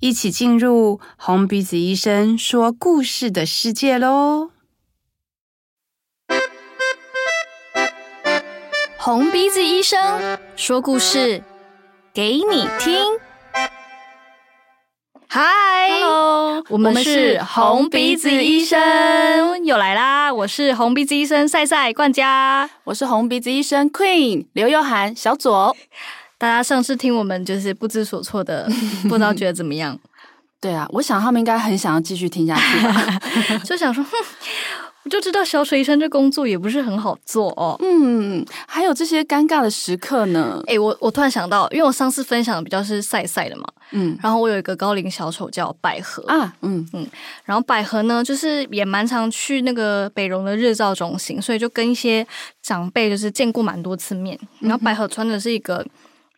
一起进入红鼻子医生说故事的世界喽！红鼻子医生说故事给你听。嗨，Hello，我们是红鼻子医生，又来啦！我是红鼻子医生赛赛冠佳，我是红鼻子医生 Queen 刘又涵小左。大家上次听我们就是不知所措的，不知道觉得怎么样？对啊，我想他们应该很想要继续听下去吧，就想说，哼，我就知道小水医生这工作也不是很好做哦。嗯，还有这些尴尬的时刻呢。哎，我我突然想到，因为我上次分享的比较是赛赛的嘛，嗯，然后我有一个高龄小丑叫百合啊，嗯嗯，然后百合呢，就是也蛮常去那个北荣的日照中心，所以就跟一些长辈就是见过蛮多次面。然后百合穿的是一个。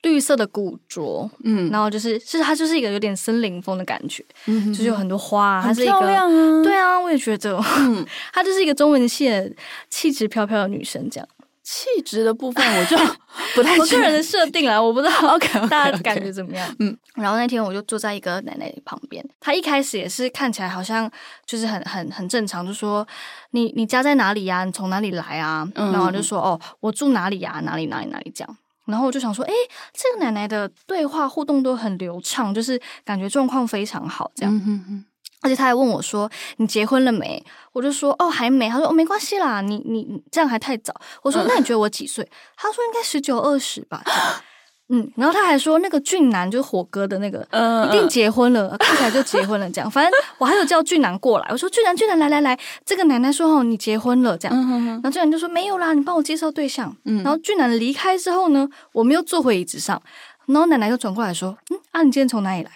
绿色的古着，嗯，然后就是，是它就是一个有点森林风的感觉，嗯就是有很多花，它是一个，很漂亮啊，对啊，我也觉得，嗯，它就是一个中文系的气质飘飘的女生，这样。气质的部分我就 不太，我个人的设定啦，我不知道，OK，, okay, okay. 大家感觉怎么样？嗯，然后那天我就坐在一个奶奶旁边，她一开始也是看起来好像就是很很很正常，就说你你家在哪里呀？你从哪里来啊？嗯，然后就说哦，我住哪里呀？哪里哪里哪里这样。然后我就想说，哎，这个奶奶的对话互动都很流畅，就是感觉状况非常好，这样。嗯、哼哼而且他还问我说：“你结婚了没？”我就说：“哦，还没。”他说：“哦，没关系啦，你你你这样还太早。”我说：“那你觉得我几岁？”他说：“应该十九二十吧。”嗯，然后他还说那个俊男就是火哥的那个，一定结婚了，看起来就结婚了这样。反正我还有叫俊男过来，我说俊男俊男来来来，这个奶奶说哦你结婚了这样。然后俊男就说没有啦，你帮我介绍对象。然后俊男离开之后呢，我们又坐回椅子上，然后奶奶又转过来说，嗯啊你今天从哪里来？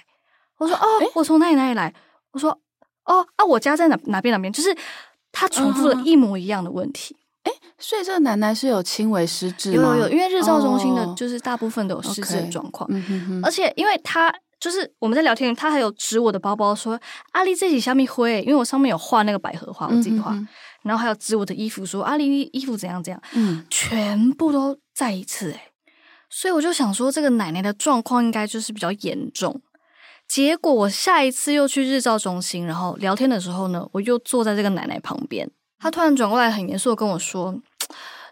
我说哦我从哪里哪里来？我说哦啊我家在哪哪边哪边？就是他重复了一模一样的问题。哎，所以这个奶奶是有轻微失智吗？有有有，因为日照中心的就是大部分都有失智的状况，而且因为他就是我们在聊天，他还有指我的包包说阿丽这几下面灰，因为我上面有画那个百合花，我自己画，嗯、哼哼。然后还有指我的衣服说阿丽衣服怎样怎样，嗯，全部都再一次哎，所以我就想说这个奶奶的状况应该就是比较严重，结果我下一次又去日照中心，然后聊天的时候呢，我又坐在这个奶奶旁边。他突然转过来，很严肃的跟我说：“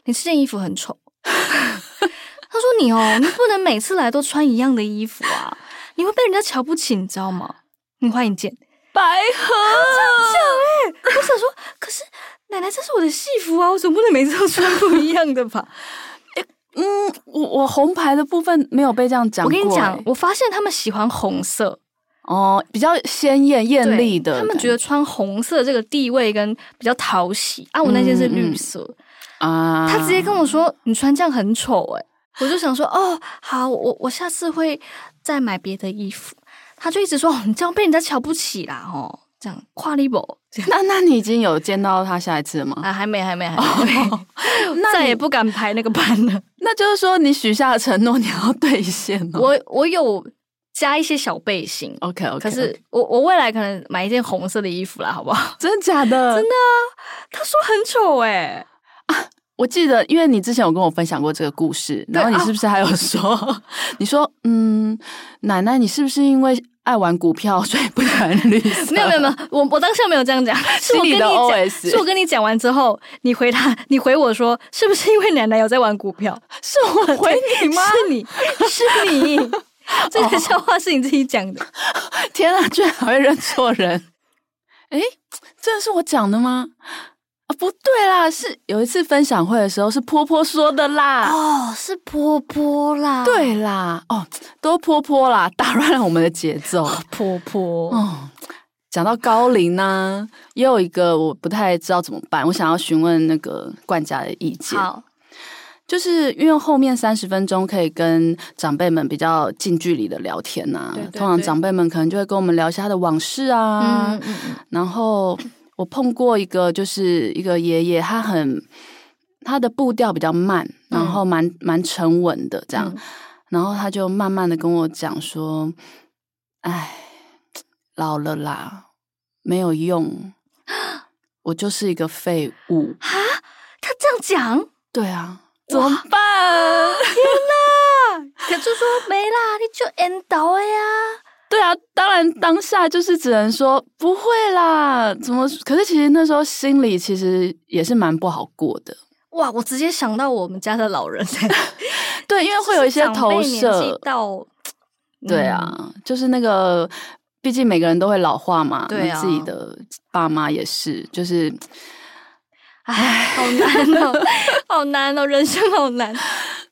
你这件衣服很丑。”他说：“你哦，你不能每次来都穿一样的衣服啊，你会被人家瞧不起，你知道吗？”你换一件百合，我想说，可是奶奶这是我的戏服啊，我总不能每次都穿不一样的吧？哎，嗯，我我红牌的部分没有被这样讲过。我跟你讲，我发现他们喜欢红色。哦，比较鲜艳艳丽的，他们觉得穿红色这个地位跟比较讨喜啊。我那件是绿色啊，他直接跟我说你穿这样很丑哎，我就想说哦好，我我下次会再买别的衣服。他就一直说你这样被人家瞧不起啦哦，这样跨立博。那 那你已经有见到他下一次了吗？啊，还没还没还没，那再也不敢排那个班了。那就是说你许下的承诺你要兑现哦。我我有。加一些小背心，OK OK。可是我我未来可能买一件红色的衣服啦，好不好？真的假的？真的啊！他说很丑哎啊！我记得，因为你之前有跟我分享过这个故事，然后你是不是还有说，啊、你说嗯，奶奶，你是不是因为爱玩股票所以不喜欢绿色？没有没有没有，我我当时没有这样讲，是我跟你讲，是我跟你讲完之后，你回他，你回我说，是不是因为奶奶有在玩股票？是我回你吗？是你是你。这个笑话是你自己讲的，哦、天啊，居然还会认错人！哎，这是我讲的吗？啊，不对啦，是有一次分享会的时候，是波波说的啦。哦，是波波啦。对啦，哦，都波波啦，打乱了我们的节奏。波波，哦，讲到高龄呢，也有一个我不太知道怎么办，我想要询问那个冠家的意见。好，就是因为后面三十分钟可以跟长辈们比较近距离的聊天呐、啊，通常长辈们可能就会跟我们聊一下他的往事啊。嗯嗯嗯。然后我碰过一个，就是一个爷爷，他很他的步调比较慢，然后蛮、嗯、蛮沉稳的这样，嗯、然后他就慢慢的跟我讲说：“哎，老了啦，没有用，我就是一个废物。”啊，他这样讲？对啊。怎么办？天哪！可是说没啦，你就 end 到呀？对啊，当然当下就是只能说不会啦。怎么？可是其实那时候心里其实也是蛮不好过的。哇！我直接想到我们家的老人。对，因为会有一些投射到。嗯、对啊，就是那个，毕竟每个人都会老化嘛。对啊，自己的爸妈也是，就是。唉，好难哦，好难哦，人生好难。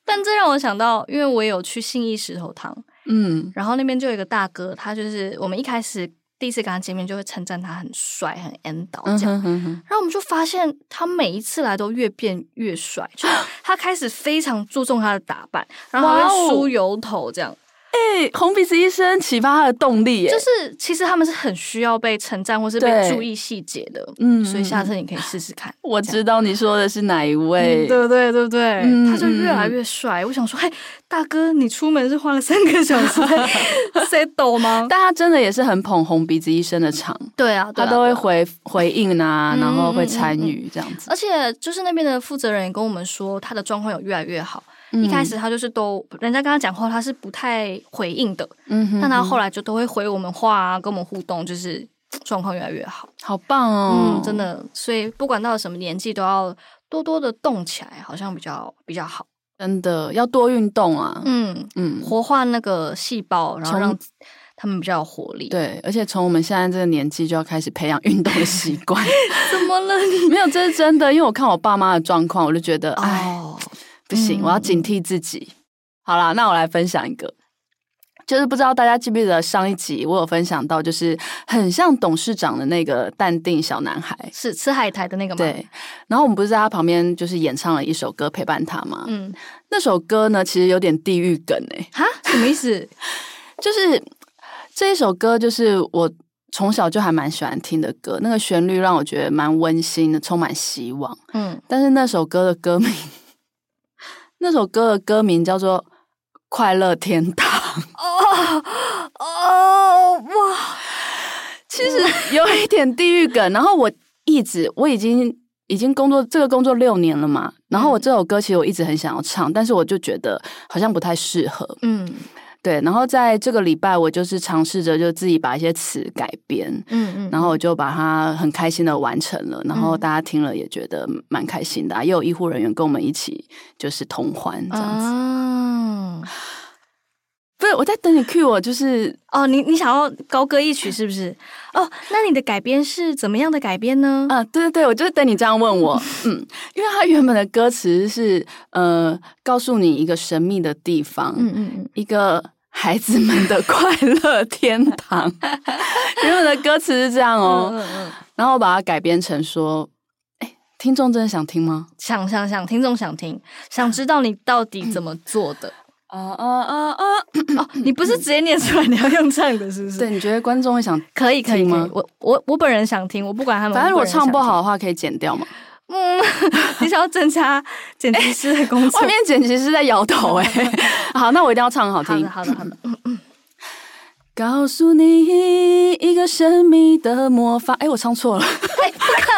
但这让我想到，因为我有去信义石头汤，嗯，然后那边就有一个大哥，他就是我们一开始第一次跟他见面，就会称赞他很帅、很 N 导这样。嗯、哼哼哼，然后我们就发现，他每一次来都越变越帅，就是他开始非常注重他的打扮，然后他会梳油头这样。哎、欸，红鼻子医生启发他的动力，耶，就是其实他们是很需要被称赞或是被注意细节的，嗯，所以下次你可以试试看。我知道你说的是哪一位，嗯、对不对？对不对？嗯、他就越来越帅。我想说，嘿，大哥，你出门是花了三个小时在 抖吗？但他真的也是很捧红鼻子医生的场，对啊，他都会回回应啊，然后会参与这样子。而且就是那边的负责人也跟我们说，他的状况有越来越好。一开始他就是都，人家跟他讲话，他是不太回应的。嗯哼，但他后来就都会回我们话啊，跟我们互动，就是状况越来越好，好棒哦！嗯，真的，所以不管到了什么年纪，都要多多的动起来，好像比较比较好。真的要多运动啊！嗯嗯，活化那个细胞，然后让他们比较有活力。对，而且从我们现在这个年纪就要开始培养运动的习惯。怎么了你？没有，这是真的，因为我看我爸妈的状况，我就觉得，哎。哦不行，我要警惕自己。嗯、好啦，那我来分享一个，就是不知道大家记不记得上一集我有分享到，就是很像董事长的那个淡定小男孩，是吃海苔的那个吗？对。然后我们不是在他旁边就是演唱了一首歌陪伴他吗？嗯。那首歌呢，其实有点地狱梗哎、欸。哈？什么意思？就是这一首歌，就是我从小就还蛮喜欢听的歌，那个旋律让我觉得蛮温馨的，充满希望。嗯。但是那首歌的歌名。那首歌的歌名叫做《快乐天堂》哦哦哇，其实有一点地狱梗。然后我一直我已经已经工作这个工作六年了嘛，然后我这首歌其实我一直很想要唱，但是我就觉得好像不太适合。嗯。对，然后在这个礼拜，我就是尝试着就自己把一些词改编，嗯嗯，然后我就把它很开心的完成了，然后大家听了也觉得蛮开心的，啊，也有医护人员跟我们一起就是同欢这样子。哦，不是我在等你 cue 我，就是哦，你你想要高歌一曲是不是？哦，那你的改编是怎么样的改编呢？啊，对对对，我就是等你这样问我，嗯，因为它原本的歌词是呃，告诉你一个神秘的地方，嗯嗯嗯，一个。孩子们的快乐天堂，原本的歌词是这样哦，嗯嗯嗯、然后我把它改编成说：“哎，听众真的想听吗？想想想，听众想听，想知道你到底怎么做的？啊啊啊啊！哦，你不是直接念出来，你要用唱的，是不是？对，你觉得观众会想可以可以吗？我我我本人想听，我不管他们，反正我唱不好的话可以剪掉嘛。”嗯，你想要增加剪辑师的工作？外面剪辑师在摇头哎。好，那我一定要唱好听。好的，好的，好的。告诉你一个神秘的魔法。哎，我唱错了。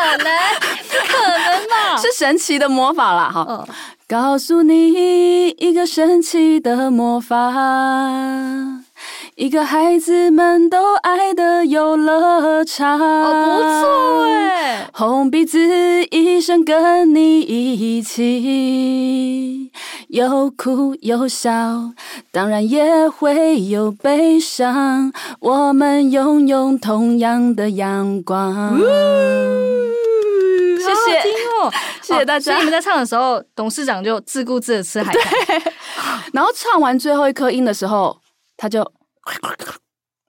可能，不可能吧？是神奇的魔法啦。哈，哦、告诉你一个神奇的魔法。一个孩子们都爱的游乐场，哦，不错哎！红鼻子医生跟你一起，有哭有笑，当然也会有悲伤。我们拥有同样的阳光。哦，谢谢大家。所以你们在唱的时候，董事长就自顾自的吃海苔，然后唱完最后一颗音的时候，他就。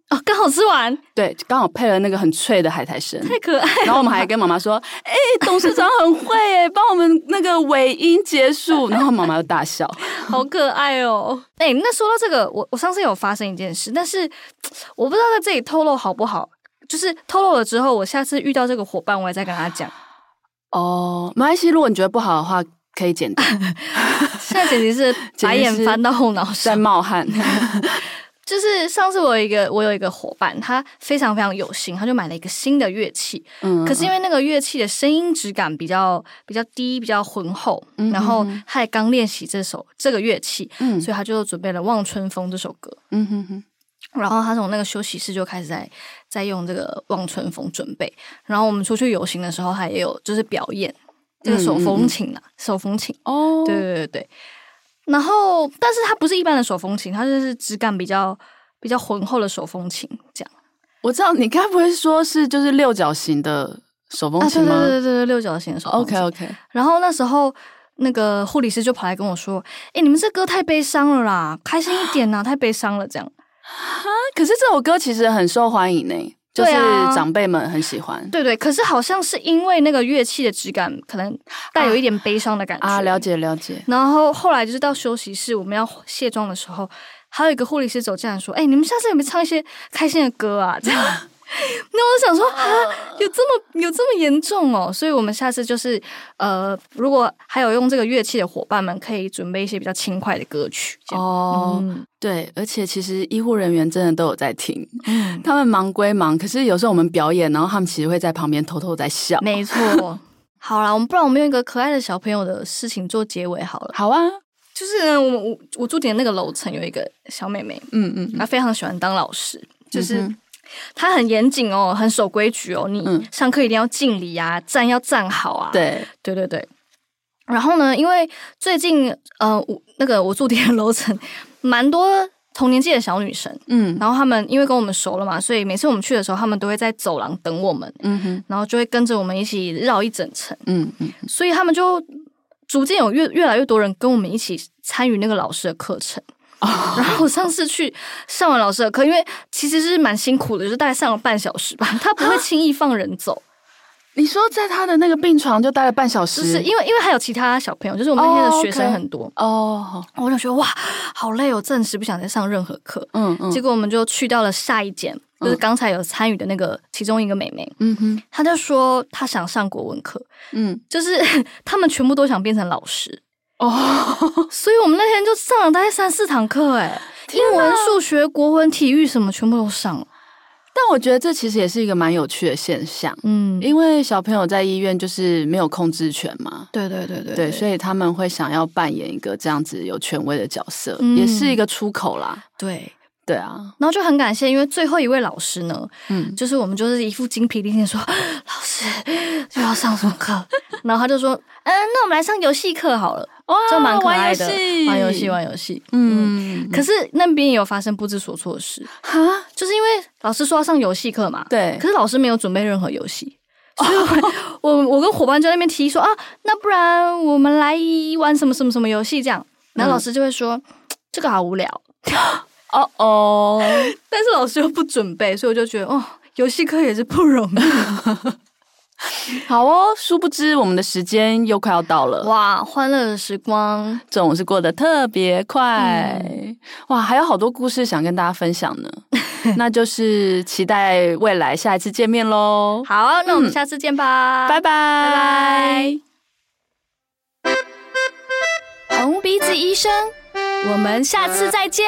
哦，刚好吃完，对，刚好配了那个很脆的海苔声，太可爱。然后我们还跟妈妈说：“哎、欸，董事长很会哎，帮我们那个尾音结束。”然后妈妈又大笑，好可爱哦。哎、欸，那说到这个，我我上次有发生一件事，但是我不知道在这里透露好不好。就是透露了之后，我下次遇到这个伙伴，我也再跟他讲。哦，没关系，如果你觉得不好的话，可以剪掉。现在简直是 白眼翻到后脑在冒汗。就是上次我有一个我有一个伙伴，他非常非常有心，他就买了一个新的乐器。嗯，可是因为那个乐器的声音质感比较比较低，比较浑厚，嗯、然后他也刚练习这首这个乐器，嗯，所以他就准备了《望春风》这首歌。嗯哼哼。然后他从那个休息室就开始在在用这个《望春风》准备。然后我们出去游行的时候，他也有就是表演这个手风琴啊，嗯、手风琴。哦，对对对对。然后，但是他不是一般的手风琴，他就是质感比较比较浑厚的手风琴。这样，我知道你该不会说是就是六角形的手风琴吗？啊、对对对对，六角形的手风琴。OK OK。然后那时候那个护理师就跑来跟我说：“哎，你们这歌太悲伤了啦，开心一点呐、啊，太悲伤了。”这样。哈，可是这首歌其实很受欢迎呢。就是长辈们很喜欢，对，啊、对对，可是好像是因为那个乐器的质感，可能带有一点悲伤的感觉啊，啊。了解了解。然后后来就是到休息室，我们要卸妆的时候，还有一个护理师走进来说：“哎，你们下次有没有唱一些开心的歌啊？”这样。那我想说啊，有这么有这么严重哦？所以我们下次就是呃，如果还有用这个乐器的伙伴们，可以准备一些比较轻快的歌曲哦。嗯、对，而且其实医护人员真的都有在听，嗯、他们忙归忙，可是有时候我们表演，然后他们其实会在旁边偷偷在笑。没错。好啦，我们不然我们用一个可爱的小朋友的事情做结尾好了。好啊，就是呢，我我我住的那个楼层有一个小妹妹，嗯嗯，她非常喜欢当老师，就是。嗯他很严谨哦，很守规矩哦。你上课一定要敬礼啊，站要站好啊。对，对对对。然后呢，因为最近呃，我那个我住的楼层蛮多同年纪的小女生，嗯，然后他们因为跟我们熟了嘛，所以每次我们去的时候，他们都会在走廊等我们，嗯哼，然后就会跟着我们一起绕一整层，嗯嗯，所以他们就逐渐有越越来越多人跟我们一起参与那个老师的课程。然后我上次去上完老师的课，因为其实是蛮辛苦的，就是大概上了半小时吧。他不会轻易放人走。你说在他的那个病床就待了半小时？就是因为因为还有其他小朋友，就是我们那天的学生很多哦。我就觉得哇，好累哦，暂时不想再上任何课。嗯嗯。结果我们就去到了下一间，就是刚才有参与的那个其中一个妹妹。嗯哼。她就说她想上国文课。嗯。就是他们全部都想变成老师。哦，所以我们那天就上了大概三四堂课，哎，英文、数学、国文、体育什么全部都上了。但我觉得这其实也是一个蛮有趣的现象，嗯，因为小朋友在医院就是没有控制权嘛，对对对对，对，所以他们会想要扮演一个这样子有权威的角色，嗯、也是一个出口啦，对。对啊，然后就很感谢，因为最后一位老师呢，嗯，就是我们就是一副精疲力尽说，老师又要上什么课，然后他就说，嗯，那我们来上游戏课好了，哇，就蛮可爱的，玩游戏，玩游戏，嗯，可是那边也有发生不知所措的事，哈，就是因为老师说要上游戏课嘛，对，可是老师没有准备任何游戏，所以我 我我跟伙伴就在那边提议说啊，那不然我们来玩什么什么什么游戏这样，然后老师就会说 这个好无聊。哦哦，但是老师又不准备，所以我就觉得哦，游戏课也是不容易。好哦，殊不知我们的时间又快要到了。哇，欢乐的时光总是过得特别快。嗯、哇，还有好多故事想跟大家分享呢。那就是期待未来下一次见面喽。好，那我们下次见吧，拜拜拜拜。红鼻子医生，我们下次再见。